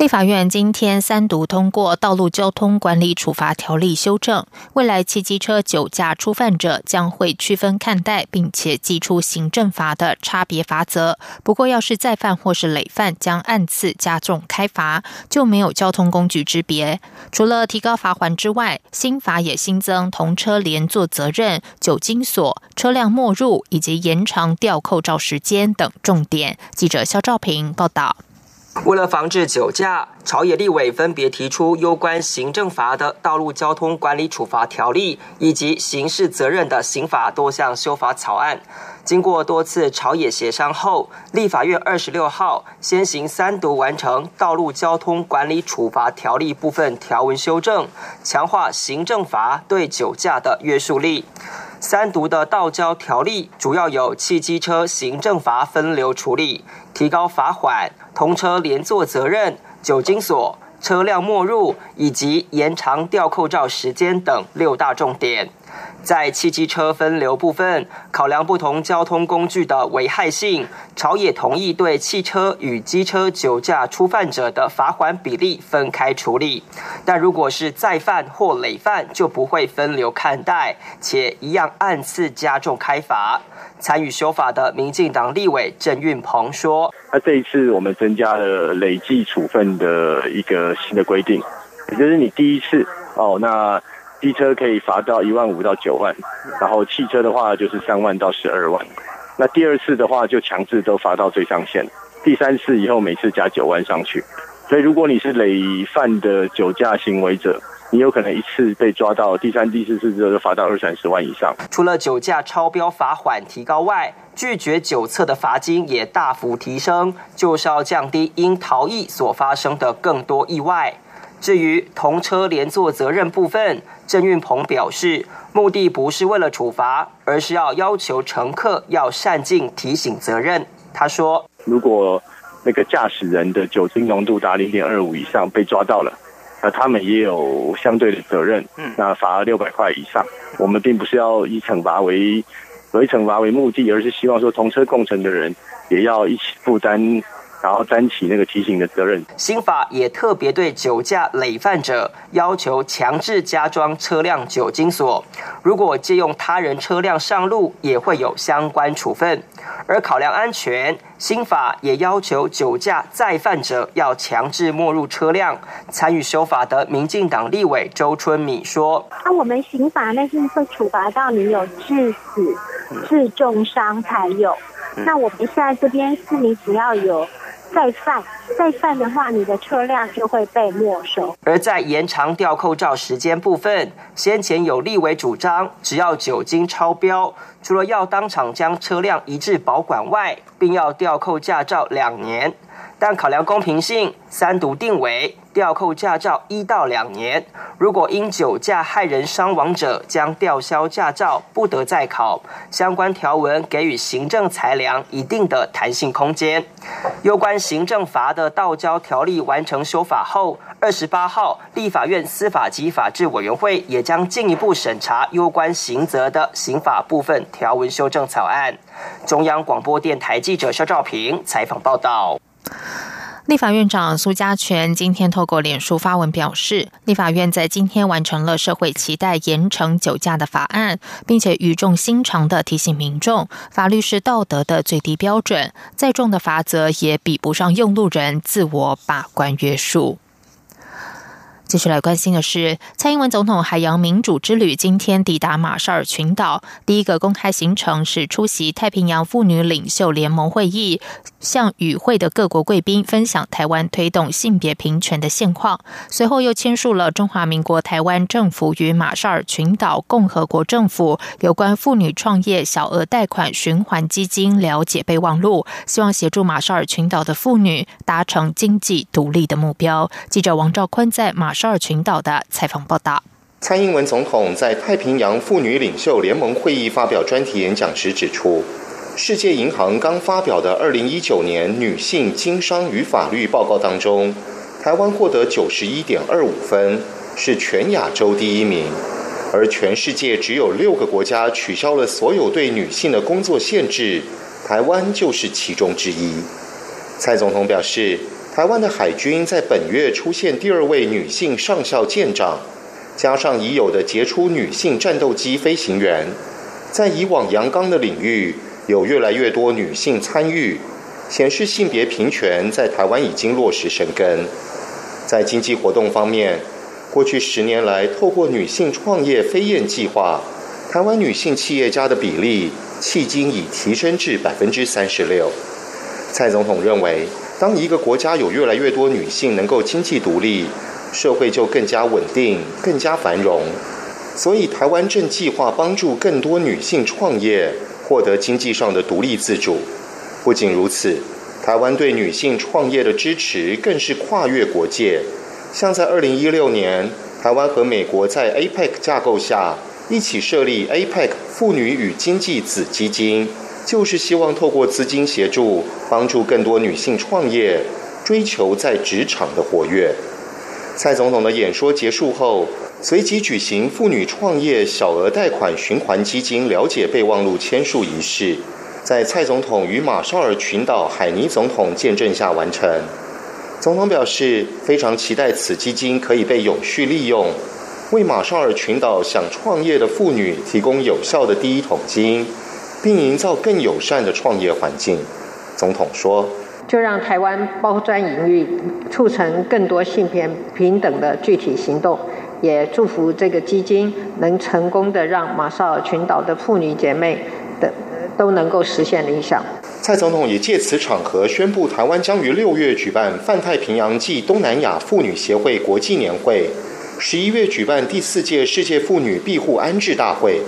立法院今天三读通过《道路交通管理处罚条例》修正，未来骑机车酒驾初犯者将会区分看待，并且寄出行政罚的差别罚则。不过，要是再犯或是累犯，将按次加重开罚，就没有交通工具之别。除了提高罚还之外，新法也新增同车连坐责任、酒精锁、车辆没入以及延长吊扣照时间等重点。记者肖兆平报道。为了防治酒驾，朝野立委分别提出有关行政罚的《道路交通管理处罚条例》以及刑事责任的刑法多项修法草案。经过多次朝野协商后，立法院二十六号先行三读完成《道路交通管理处罚条例》部分条文修正，强化行政罚对酒驾的约束力。三读的道交条例主要有汽机车行政罚分流处理、提高罚款、同车连坐责任、酒精锁、车辆没入以及延长吊扣照时间等六大重点。在汽机车分流部分，考量不同交通工具的危害性，朝野同意对汽车与机车酒驾初犯者的罚款比例分开处理。但如果是再犯或累犯，就不会分流看待，且一样按次加重开罚。参与修法的民进党立委郑运鹏说：“那这一次我们增加了累计处分的一个新的规定，也就是你第一次哦，那。”机车可以罚到一万五到九万，然后汽车的话就是三万到十二万。那第二次的话就强制都罚到最上限，第三次以后每次加九万上去。所以如果你是累犯的酒驾行为者，你有可能一次被抓到第三、第四次之后就罚到二三十万以上。除了酒驾超标罚款提高外，拒绝酒测的罚金也大幅提升，就是要降低因逃逸所发生的更多意外。至于同车连坐责任部分，郑运鹏表示，目的不是为了处罚，而是要要求乘客要善尽提醒责任。他说：“如果那个驾驶人的酒精浓度达零点二五以上被抓到了，那他们也有相对的责任，那罚六百块以上。我们并不是要以惩罚为为惩罚为目的，而是希望说同车共乘的人也要一起负担。”然后担起那个提醒的责任。新法也特别对酒驾累犯者要求强制加装车辆酒精锁，如果借用他人车辆上路，也会有相关处分。而考量安全，新法也要求酒驾再犯者要强制没入车辆。参与修法的民进党立委周春米说：“那我们刑法那是会处罚到你有致死、致重伤才有，那我们现在这边是你只要有。”再犯，再犯的话，你的车辆就会被没收。而在延长吊扣照时间部分，先前有立委主张，只要酒精超标，除了要当场将车辆移至保管外，并要吊扣驾照两年。但考量公平性，三读定为。吊扣驾照一到两年，如果因酒驾害人伤亡者，将吊销驾照，不得再考。相关条文给予行政裁量一定的弹性空间。有关行政罚的道交条例完成修法后，二十八号立法院司法及法制委员会也将进一步审查有关刑责的刑法部分条文修正草案。中央广播电台记者肖兆平采访报道。立法院长苏家全今天透过脸书发文表示，立法院在今天完成了社会期待严惩酒驾的法案，并且语重心长的提醒民众，法律是道德的最低标准，再重的罚则也比不上用路人自我把关约束。继续来关心的是，蔡英文总统海洋民主之旅今天抵达马绍尔群岛，第一个公开行程是出席太平洋妇女领袖联盟会议，向与会的各国贵宾分享台湾推动性别平权的现况。随后又签署了中华民国台湾政府与马绍尔群岛共和国政府有关妇女创业小额贷款循环基金了解备忘录，希望协助马绍尔群岛的妇女达成经济独立的目标。记者王兆坤在马。少尔群岛的采访报道。蔡英文总统在太平洋妇女领袖联盟会议发表专题演讲时指出，世界银行刚发表的二零一九年女性经商与法律报告当中，台湾获得九十一点二五分，是全亚洲第一名，而全世界只有六个国家取消了所有对女性的工作限制，台湾就是其中之一。蔡总统表示，台湾的海军在本月出现第二位女性上校舰长。加上已有的杰出女性战斗机飞行员，在以往阳刚的领域，有越来越多女性参与，显示性别平权在台湾已经落实生根。在经济活动方面，过去十年来，透过女性创业飞燕计划，台湾女性企业家的比例迄今已提升至百分之三十六。蔡总统认为，当一个国家有越来越多女性能够经济独立。社会就更加稳定、更加繁荣，所以台湾正计划帮助更多女性创业，获得经济上的独立自主。不仅如此，台湾对女性创业的支持更是跨越国界。像在二零一六年，台湾和美国在 APEC 架构下一起设立 APEC 妇女与经济子基金，就是希望透过资金协助，帮助更多女性创业，追求在职场的活跃。蔡总统的演说结束后，随即举行妇女创业小额贷款循环基金了解备忘录签署仪式，在蔡总统与马绍尔群岛海尼总统见证下完成。总统表示，非常期待此基金可以被永续利用，为马绍尔群岛想创业的妇女提供有效的第一桶金，并营造更友善的创业环境。总统说。就让台湾包专营运，促成更多性别平等的具体行动，也祝福这个基金能成功的让马绍尔群岛的妇女姐妹的都能够实现理想。蔡总统也借此场合宣布，台湾将于六月举办泛太平洋暨东南亚妇女协会国际年会，十一月举办第四届世界妇女庇护安置大会。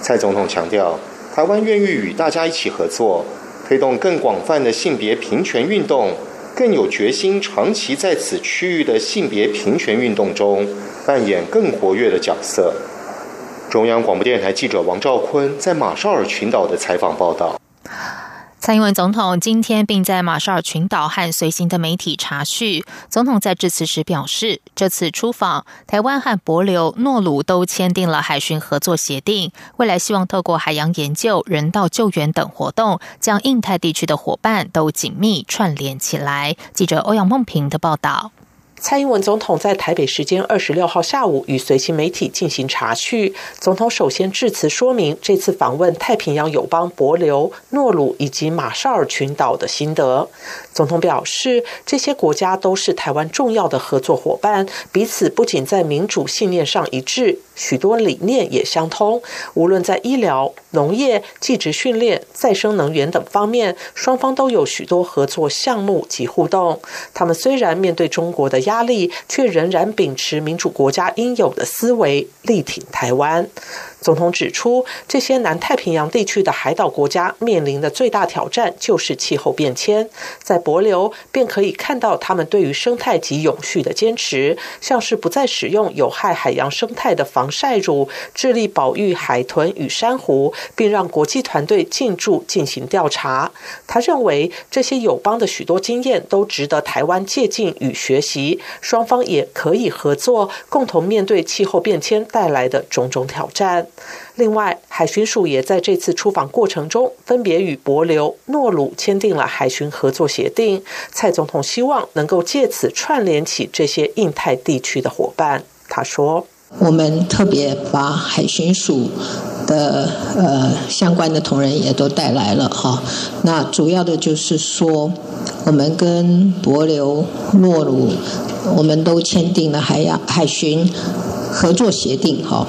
蔡总统强调，台湾愿意与大家一起合作。推动更广泛的性别平权运动，更有决心长期在此区域的性别平权运动中扮演更活跃的角色。中央广播电台记者王兆坤在马绍尔群岛的采访报道。蔡英文总统今天并在马绍尔群岛和随行的媒体查叙。总统在致辞时表示，这次出访，台湾和博流、诺鲁都签订了海巡合作协定，未来希望透过海洋研究、人道救援等活动，将印太地区的伙伴都紧密串联起来。记者欧阳梦平的报道。蔡英文总统在台北时间二十六号下午与随行媒体进行查叙。总统首先致辞说明这次访问太平洋友邦伯琉、诺鲁以及马绍尔群岛的心得。总统表示，这些国家都是台湾重要的合作伙伴，彼此不仅在民主信念上一致。许多理念也相通，无论在医疗、农业、技职训练、再生能源等方面，双方都有许多合作项目及互动。他们虽然面对中国的压力，却仍然秉持民主国家应有的思维，力挺台湾。总统指出，这些南太平洋地区的海岛国家面临的最大挑战就是气候变迁。在博流便可以看到他们对于生态及永续的坚持，像是不再使用有害海洋生态的防晒乳，致力保育海豚与珊瑚，并让国际团队进驻进行调查。他认为这些友邦的许多经验都值得台湾借鉴与学习，双方也可以合作，共同面对气候变迁带来的种种挑战。另外，海巡署也在这次出访过程中，分别与博流、诺鲁签订了海巡合作协定。蔡总统希望能够借此串联起这些印太地区的伙伴。他说：“我们特别把海巡署的呃相关的同仁也都带来了哈。那主要的就是说，我们跟博流、诺鲁，我们都签订了海洋海巡。”合作协定，哈，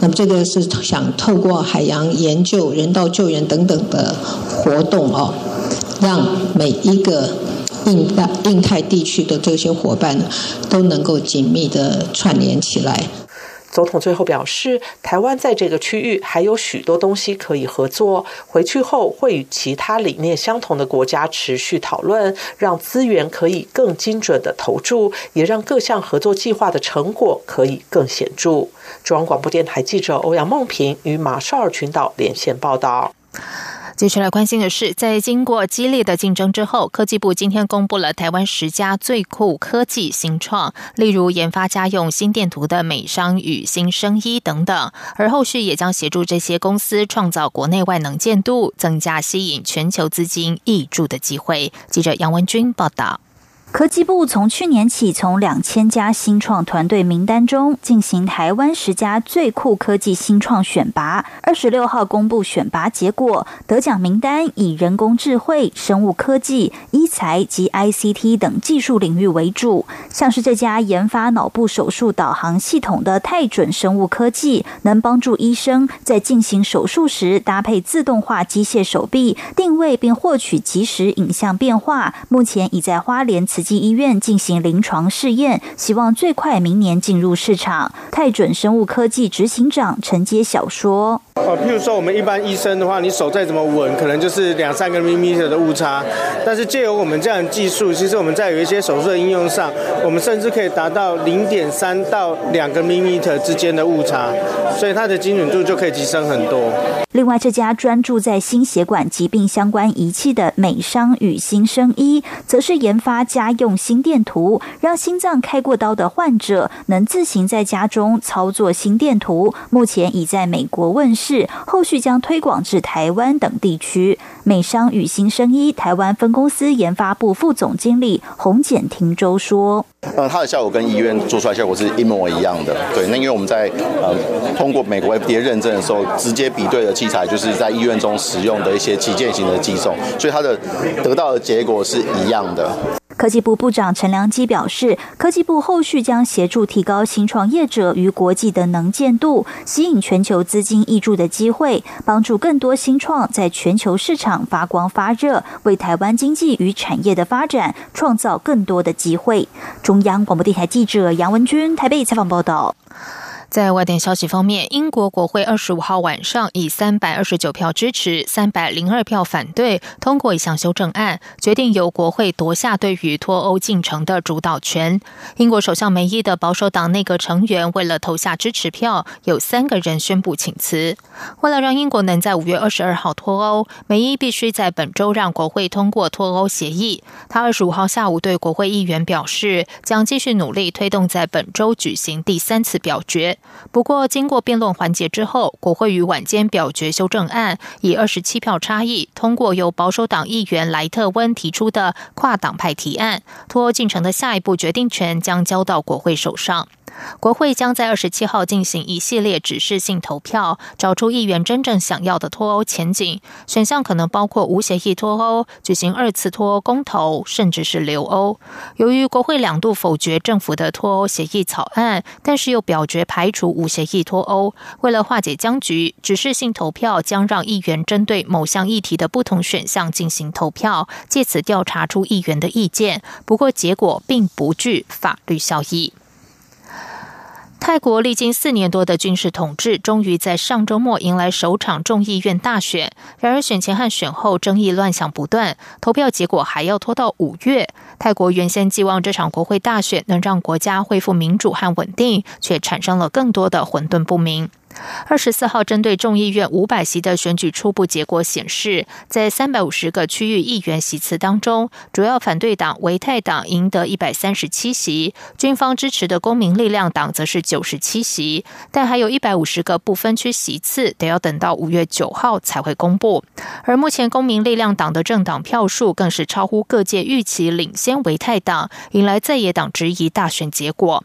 那么这个是想透过海洋研究、人道救援等等的活动，哦，让每一个印大印太地区的这些伙伴都能够紧密的串联起来。总统最后表示，台湾在这个区域还有许多东西可以合作，回去后会与其他理念相同的国家持续讨论，让资源可以更精准的投注，也让各项合作计划的成果可以更显著。中央广播电台记者欧阳梦平与马绍尔群岛连线报道。接下来关心的是，在经过激烈的竞争之后，科技部今天公布了台湾十家最酷科技新创，例如研发家用心电图的美商与新生医等等，而后续也将协助这些公司创造国内外能见度，增加吸引全球资金挹注的机会。记者杨文君报道。科技部从去年起，从两千家新创团队名单中进行台湾十家最酷科技新创选拔。二十六号公布选拔结果，得奖名单以人工智慧、生物科技、医材及 ICT 等技术领域为主。像是这家研发脑部手术导航系统的泰准生物科技，能帮助医生在进行手术时搭配自动化机械手臂，定位并获取即时影像变化。目前已在花莲慈济医院进行临床试验，希望最快明年进入市场。泰准生物科技执行长陈杰晓说：“哦，譬如说我们一般医生的话，你手再怎么稳，可能就是两三个 m m 的误差。但是借由我们这样的技术，其实我们在有一些手术的应用上，我们甚至可以达到零点三到两个 m m 之间的误差，所以它的精准度就可以提升很多。”另外，这家专注在心血管疾病相关仪器的美商与新生医，则是研发家用心电图，让心脏开过刀的患者能自行在家中操作心电图。目前已在美国问世，后续将推广至台湾等地区。美商与新生医台湾分公司研发部副总经理洪简廷州说。呃，它的效果跟医院做出来效果是一模一样的。对，那因为我们在呃通过美国 FDA 认证的时候，直接比对的器材就是在医院中使用的一些旗舰型的机种，所以它的得到的结果是一样的。科技部部长陈良基表示，科技部后续将协助提高新创业者与国际的能见度，吸引全球资金挹注的机会，帮助更多新创在全球市场发光发热，为台湾经济与产业的发展创造更多的机会。中央广播电台记者杨文君台北采访报道。在外电消息方面，英国国会二十五号晚上以三百二十九票支持、三百零二票反对通过一项修正案，决定由国会夺下对于脱欧进程的主导权。英国首相梅伊的保守党内阁成员为了投下支持票，有三个人宣布请辞。为了让英国能在五月二十二号脱欧，梅伊必须在本周让国会通过脱欧协议。他二十五号下午对国会议员表示，将继续努力推动在本周举行第三次表决。不过，经过辩论环节之后，国会于晚间表决修正案，以二十七票差异通过由保守党议员莱特温提出的跨党派提案。脱欧进程的下一步决定权将交到国会手上。国会将在二十七号进行一系列指示性投票，找出议员真正想要的脱欧前景。选项可能包括无协议脱欧、举行二次脱欧公投，甚至是留欧。由于国会两度否决政府的脱欧协议草案，但是又表决排除无协议脱欧。为了化解僵局，指示性投票将让议员针对某项议题的不同选项进行投票，借此调查出议员的意见。不过，结果并不具法律效益。泰国历经四年多的军事统治，终于在上周末迎来首场众议院大选。然而，选前和选后争议乱象不断，投票结果还要拖到五月。泰国原先寄望这场国会大选能让国家恢复民主和稳定，却产生了更多的混沌不明。二十四号，针对众议院五百席的选举初步结果显示，在三百五十个区域议员席次当中，主要反对党维泰党赢得一百三十七席，军方支持的公民力量党则是九十七席，但还有一百五十个不分区席次得要等到五月九号才会公布。而目前公民力量党的政党票数更是超乎各界预期，领先维泰党，引来在野党质疑大选结果。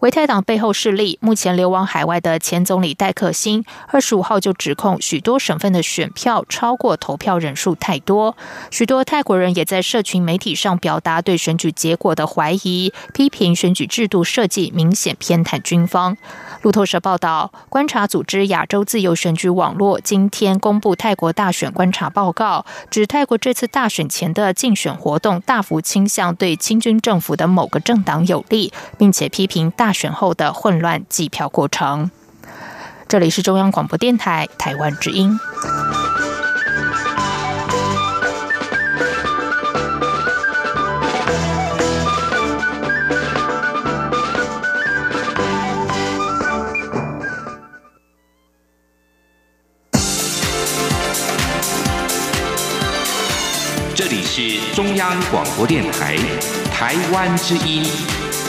维泰党背后势力目前流亡海外的前总理戴克辛，二十五号就指控许多省份的选票超过投票人数太多。许多泰国人也在社群媒体上表达对选举结果的怀疑，批评选举制度设计明显偏袒军方。路透社报道，观察组织亚洲自由选举网络今天公布泰国大选观察报告，指泰国这次大选前的竞选活动大幅倾向对亲军政府的某个政党有利，并且批评。大选后的混乱计票过程。这里是中央广播电台台湾之音。是中央广播电台台湾之音，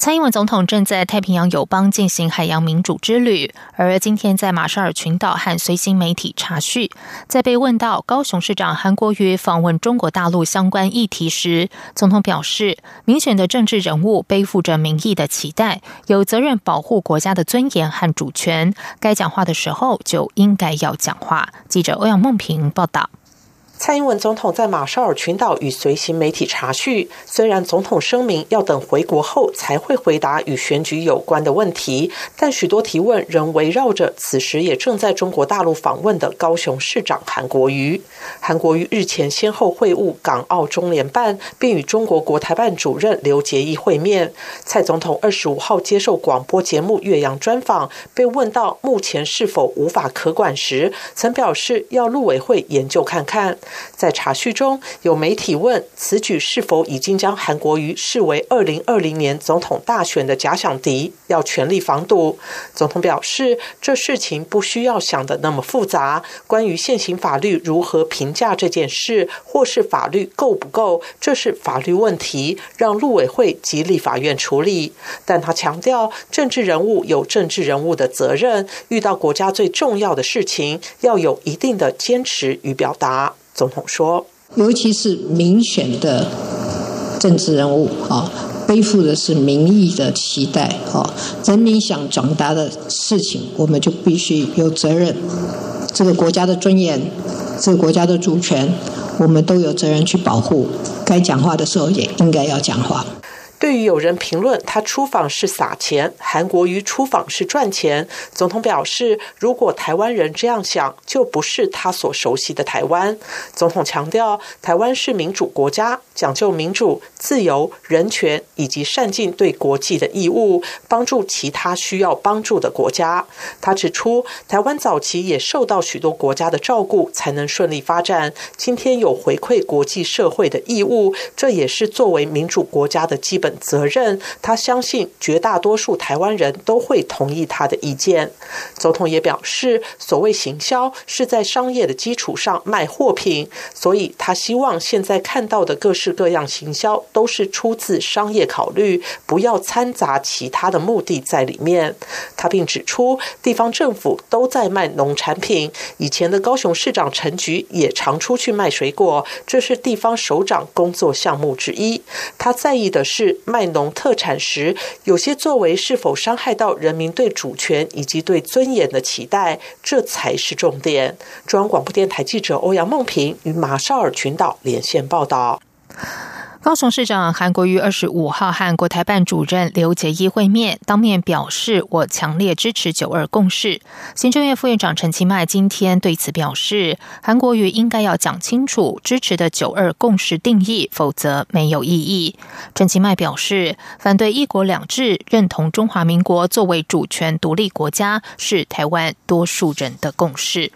蔡英文总统正在太平洋友邦进行海洋民主之旅，而今天在马绍尔群岛和随行媒体查叙，在被问到高雄市长韩国瑜访问中国大陆相关议题时，总统表示，民选的政治人物背负着民意的期待，有责任保护国家的尊严和主权，该讲话的时候就应该要讲话。记者欧阳梦平报道。蔡英文总统在马绍尔群岛与随行媒体查叙，虽然总统声明要等回国后才会回答与选举有关的问题，但许多提问仍围绕着此时也正在中国大陆访问的高雄市长韩国瑜。韩国瑜日前先后会晤港澳中联办，并与中国国台办主任刘捷一会面。蔡总统二十五号接受广播节目《岳阳》专访，被问到目前是否无法可管时，曾表示要陆委会研究看看。在查叙中，有媒体问此举是否已经将韩国瑜视为二零二零年总统大选的假想敌，要全力防堵。总统表示，这事情不需要想的那么复杂。关于现行法律如何评价这件事，或是法律够不够，这是法律问题，让陆委会及立法院处理。但他强调，政治人物有政治人物的责任，遇到国家最重要的事情，要有一定的坚持与表达。总统说：“尤其是民选的政治人物啊，背负的是民意的期待啊，人民想转达的事情，我们就必须有责任。这个国家的尊严，这个国家的主权，我们都有责任去保护。该讲话的时候，也应该要讲话。”对于有人评论他出访是撒钱，韩国瑜出访是赚钱，总统表示，如果台湾人这样想，就不是他所熟悉的台湾。总统强调，台湾是民主国家，讲究民主、自由、人权以及善尽对国际的义务，帮助其他需要帮助的国家。他指出，台湾早期也受到许多国家的照顾，才能顺利发展。今天有回馈国际社会的义务，这也是作为民主国家的基本。责任，他相信绝大多数台湾人都会同意他的意见。总统也表示，所谓行销是在商业的基础上卖货品，所以他希望现在看到的各式各样行销都是出自商业考虑，不要掺杂其他的目的在里面。他并指出，地方政府都在卖农产品，以前的高雄市长陈菊也常出去卖水果，这是地方首长工作项目之一。他在意的是。卖农特产时，有些作为是否伤害到人民对主权以及对尊严的期待，这才是重点。中央广播电台记者欧阳梦平与马绍尔群岛连线报道。高雄市长韩国瑜二十五号和国台办主任刘捷一会面，当面表示我强烈支持九二共识。行政院副院长陈其迈今天对此表示，韩国瑜应该要讲清楚支持的九二共识定义，否则没有意义。陈其迈表示，反对一国两制，认同中华民国作为主权独立国家，是台湾多数人的共识。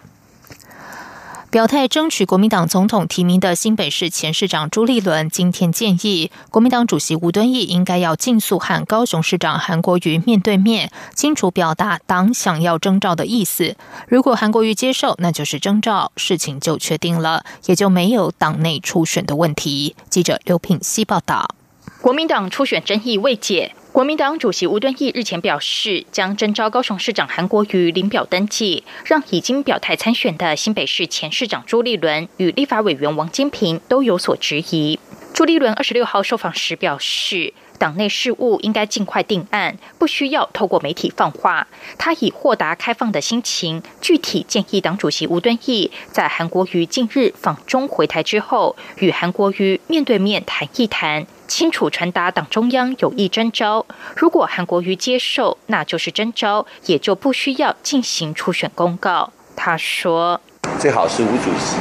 表态争取国民党总统提名的新北市前市长朱立伦今天建议，国民党主席吴敦义应该要尽速和高雄市长韩国瑜面对面，清楚表达党想要征召的意思。如果韩国瑜接受，那就是征召，事情就确定了，也就没有党内初选的问题。记者刘品希报道。国民党初选争议未解。国民党主席吴敦义日前表示，将征召高雄市长韩国瑜领表登记，让已经表态参选的新北市前市长朱立伦与立法委员王金平都有所质疑。朱立伦二十六号受访时表示，党内事务应该尽快定案，不需要透过媒体放话。他以豁达开放的心情，具体建议党主席吴敦义在韩国瑜近日访中回台之后，与韩国瑜面对面谈一谈。清楚传达党中央有意征召，如果韩国瑜接受，那就是征召，也就不需要进行初选公告。他说：“最好是吴主席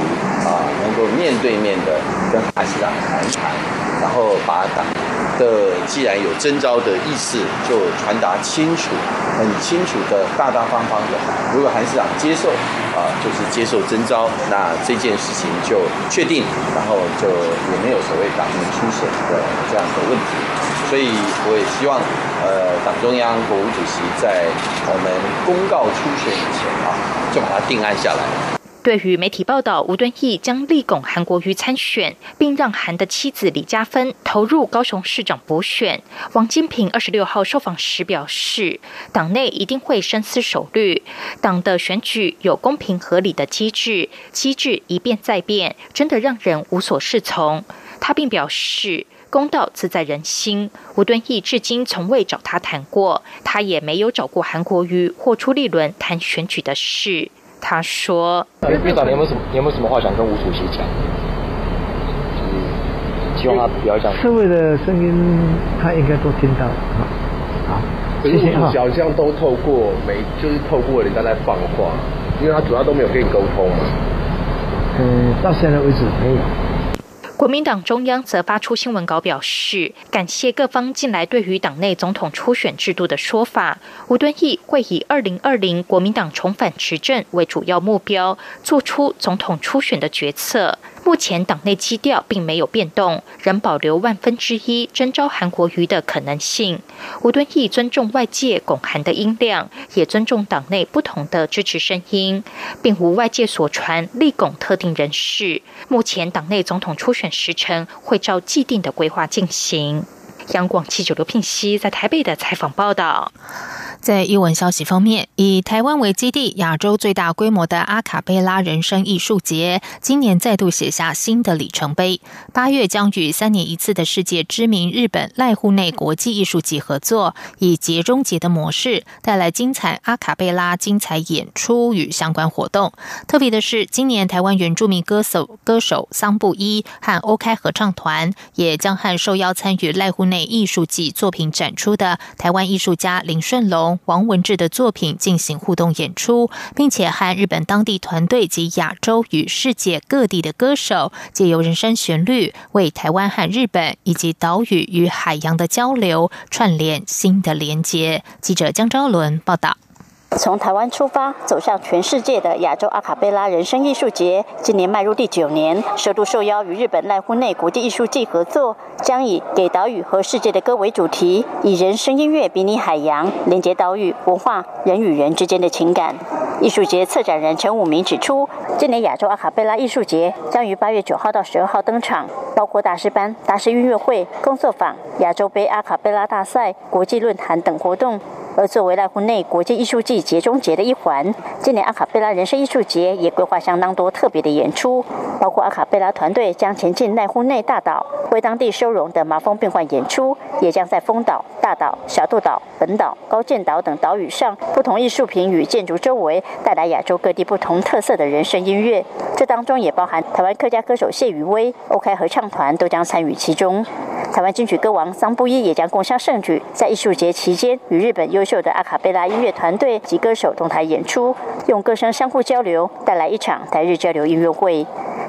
啊，能够面对面的跟韩市长谈谈，然后把党的既然有征召的意思，就传达清楚，很清楚的大大方方的。如果韩市长接受啊，就是接受征召，那这件事情就确定，然后就也没有所谓党内初选的这样的问题。所以我也希望，呃，党中央、国务主席在我们公告初选以前啊，就把它定案下来。对于媒体报道吴敦义将力拱韩国瑜参选，并让韩的妻子李嘉芬投入高雄市长补选，王金平二十六号受访时表示，党内一定会深思熟虑，党的选举有公平合理的机制，机制一变再变，真的让人无所适从。他并表示，公道自在人心，吴敦义至今从未找他谈过，他也没有找过韩国瑜或朱立伦谈选举的事。他说：“院长，你有没有什么？你有没有什么话想跟吴主席讲？就是希望他不要这样。社会的声音，他应该都听到。好，谢谢哈。好像都透过每，就是透过人家在放话，因为他主要都没有跟你沟通嘛。嗯，到现在为止没有。”国民党中央则发出新闻稿表示，感谢各方近来对于党内总统初选制度的说法。吴敦义会以二零二零国民党重返执政为主要目标，做出总统初选的决策。目前党内基调并没有变动，仍保留万分之一征召韩国瑜的可能性。吴敦义尊重外界拱韩的音量，也尊重党内不同的支持声音，并无外界所传力拱特定人士。目前党内总统初选时程会照既定的规划进行。央广记者刘聘熙在台北的采访报道。在译文消息方面，以台湾为基地、亚洲最大规模的阿卡贝拉人生艺术节，今年再度写下新的里程碑。八月将与三年一次的世界知名日本濑户内国际艺术节合作，以节中节的模式带来精彩阿卡贝拉精彩演出与相关活动。特别的是，今年台湾原住民歌手歌手桑布伊和欧开合唱团也将和受邀参与濑户内艺术季作品展出的台湾艺术家林顺龙。王文志的作品进行互动演出，并且和日本当地团队及亚洲与世界各地的歌手，借由人声旋律，为台湾和日本以及岛屿与海洋的交流串联新的连接。记者江昭伦报道。从台湾出发，走向全世界的亚洲阿卡贝拉人生艺术节，今年迈入第九年，首度受邀与日本濑户内国际艺术季合作，将以“给岛屿和世界的歌”为主题，以人声音乐比拟海洋，连接岛屿文化、人与人之间的情感。艺术节策展人陈武明指出，今年亚洲阿卡贝拉艺术节将于八月九号到十二号登场，包括大师班、大师音乐会、工作坊、亚洲杯阿卡贝拉大赛、国际论坛等活动。而作为濑户内国际艺术季节中节的一环，今年阿卡贝拉人生艺术节也规划相当多特别的演出，包括阿卡贝拉团队将前进濑户内大岛，为当地收容的麻风病患演出，也将在丰岛、大岛、小渡岛、本岛、高见岛等岛屿上不同艺术品与建筑周围带来亚洲各地不同特色的人生音乐。这当中也包含台湾客家歌手谢雨薇、OK 合唱团都将参与其中。台湾金曲歌王桑布一也将共襄盛举，在艺术节期间与日本优秀的阿卡贝拉音乐团队及歌手同台演出，用歌声相互交流，带来一场台日交流音乐会。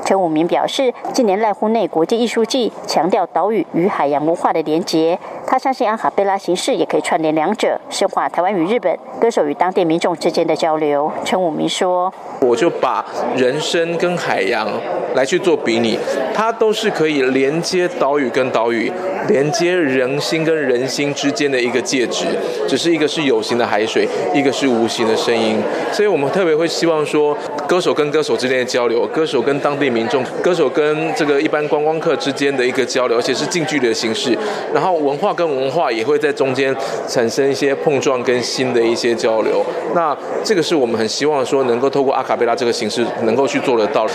陈武明表示，今年濑户内国际艺术季强调岛屿与海洋文化的连结，他相信阿卡贝拉形式也可以串联两者，深化台湾与日本歌手与当地民众之间的交流。陈武明说：“我就把人生跟海洋来去做比拟，它都是可以连接岛屿跟岛屿。”连接人心跟人心之间的一个介质，只是一个是有形的海水，一个是无形的声音，所以我们特别会希望说，歌手跟歌手之间的交流，歌手跟当地民众，歌手跟这个一般观光客之间的一个交流，而且是近距离的形式，然后文化跟文化也会在中间产生一些碰撞跟新的一些交流，那这个是我们很希望说能够透过阿卡贝拉这个形式能够去做得到。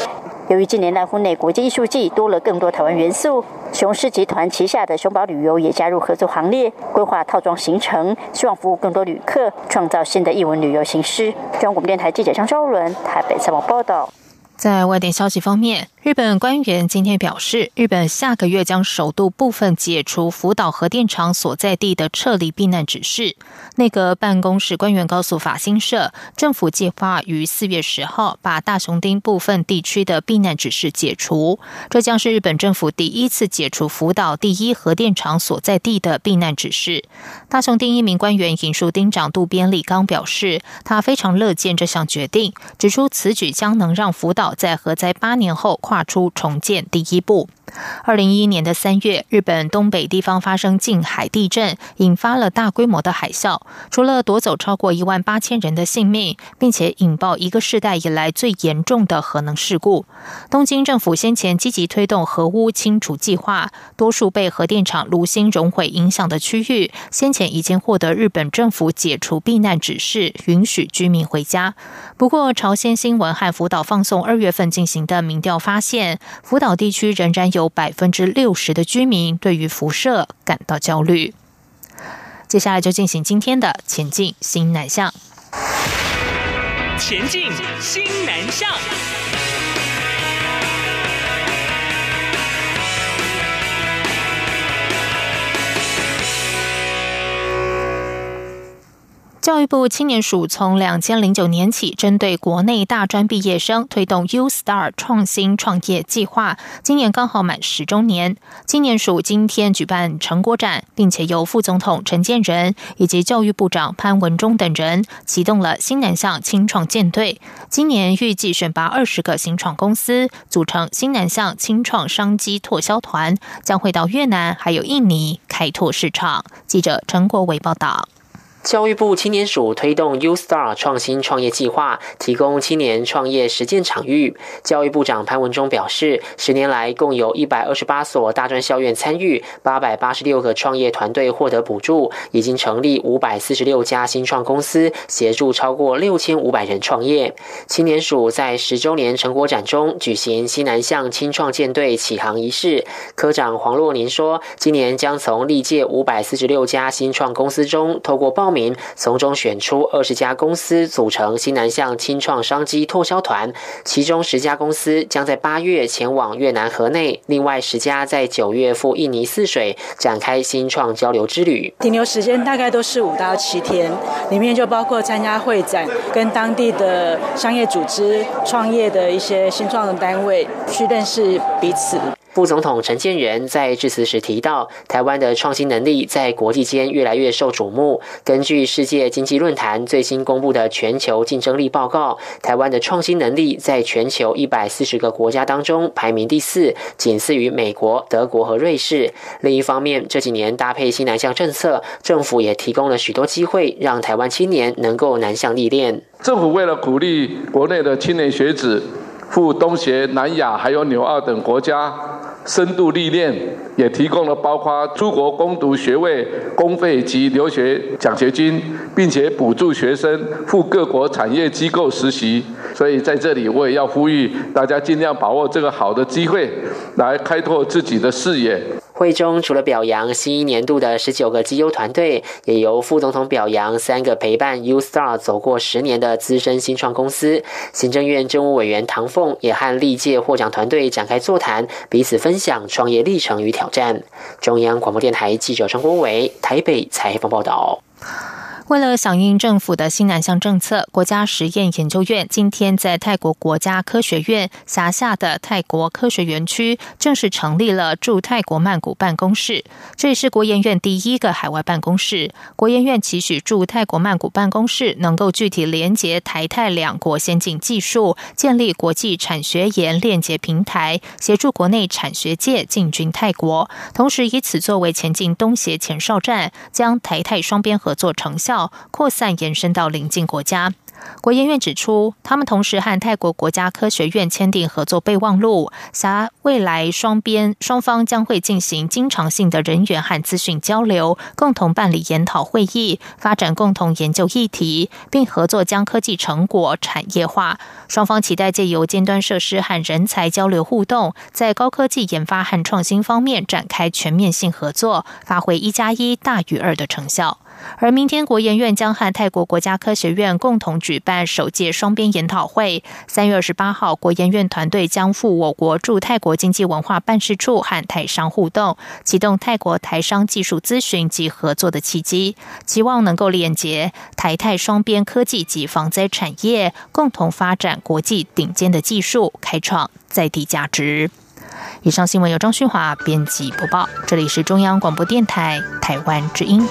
由于近年来户内国际艺术季多了更多台湾元素，雄狮集团旗下的熊宝旅游也加入合作行列，规划套装行程，希望服务更多旅客，创造新的艺文旅游形式。中央广播电台记者张昭伦台北采访报道。在外电消息方面，日本官员今天表示，日本下个月将首度部分解除福岛核电厂所在地的撤离避难指示。内阁办公室官员告诉法新社，政府计划于四月十号把大熊町部分地区的避难指示解除，这将是日本政府第一次解除福岛第一核电厂所在地的避难指示。大熊町一名官员引述町长渡边利刚表示，他非常乐见这项决定，指出此举将能让福岛在核灾八年后。跨出重建第一步。二零一一年的三月，日本东北地方发生近海地震，引发了大规模的海啸，除了夺走超过一万八千人的性命，并且引爆一个世代以来最严重的核能事故。东京政府先前积极推动核污清除计划，多数被核电厂炉心熔毁影响的区域，先前已经获得日本政府解除避难指示，允许居民回家。不过，朝鲜新闻和福岛放送二月份进行的民调发现，福岛地区仍然有。有百分之六十的居民对于辐射感到焦虑。接下来就进行今天的前进新南向。前进新南向。教育部青年署从两千零九年起，针对国内大专毕业生推动 U Star 创新创业计划，今年刚好满十周年。青年署今天举办成果展，并且由副总统陈建仁以及教育部长潘文忠等人启动了新南向青创舰队。今年预计选拔二十个新创公司，组成新南向青创商机拓销团，将会到越南还有印尼开拓市场。记者陈国伟报道。教育部青年署推动 U Star 创新创业计划，提供青年创业实践场域。教育部长潘文忠表示，十年来共有一百二十八所大专校院参与，八百八十六个创业团队获得补助，已经成立五百四十六家新创公司，协助超过六千五百人创业。青年署在十周年成果展中举行西南向青创舰队启航仪式，科长黄若宁说，今年将从历届五百四十六家新创公司中，透过报名从中选出二十家公司组成新南向青创商机拓销团，其中十家公司将在八月前往越南河内，另外十家在九月赴印尼泗水展开新创交流之旅。停留时间大概都是五到七天，里面就包括参加会展，跟当地的商业组织、创业的一些新创的单位去认识彼此。副总统陈建仁在致辞时提到，台湾的创新能力在国际间越来越受瞩目。根据世界经济论坛最新公布的全球竞争力报告，台湾的创新能力在全球一百四十个国家当中排名第四，仅次于美国、德国和瑞士。另一方面，这几年搭配新南向政策，政府也提供了许多机会，让台湾青年能够南向历练。政府为了鼓励国内的青年学子赴东协、南亚还有纽澳等国家。深度历练，也提供了包括出国攻读学位、公费及留学奖学金，并且补助学生赴各国产业机构实习。所以在这里，我也要呼吁大家尽量把握这个好的机会，来开拓自己的视野。会中除了表扬新一年度的十九个绩优团队，也由副总统表扬三个陪伴 U Star 走过十年的资深新创公司。行政院政务委员唐凤也和历届获奖团队展开座谈，彼此分享创业历程与挑战。中央广播电台记者张国伟台北采访报道。为了响应政府的新南向政策，国家实验研究院今天在泰国国家科学院辖下的泰国科学园区正式成立了驻泰国曼谷办公室。这也是国研院第一个海外办公室。国研院期许驻泰国曼谷办公室能够具体连接台泰两国先进技术，建立国际产学研链接平台，协助国内产学界进军泰国。同时，以此作为前进东协前哨站，将台泰双边合作成效扩散延伸到邻近国家。国研院指出，他们同时和泰国国家科学院签订合作备忘录，未来双边双方将会进行经常性的人员和资讯交流，共同办理研讨会议，发展共同研究议题，并合作将科技成果产业化。双方期待借由尖端设施和人才交流互动，在高科技研发和创新方面展开全面性合作，发挥一加一大于二的成效。而明天国研院将和泰国国家科学院共同举办首届双边研讨会。三月二十八号，国研院团队将赴我国驻泰国经济文化办事处和台商互动，启动泰国台商技术咨询及合作的契机，期望能够链接台泰双边科技及防灾产业，共同发展国际顶尖的技术，开创在地价值。以上新闻由张旭华编辑播报，这里是中央广播电台台湾之音。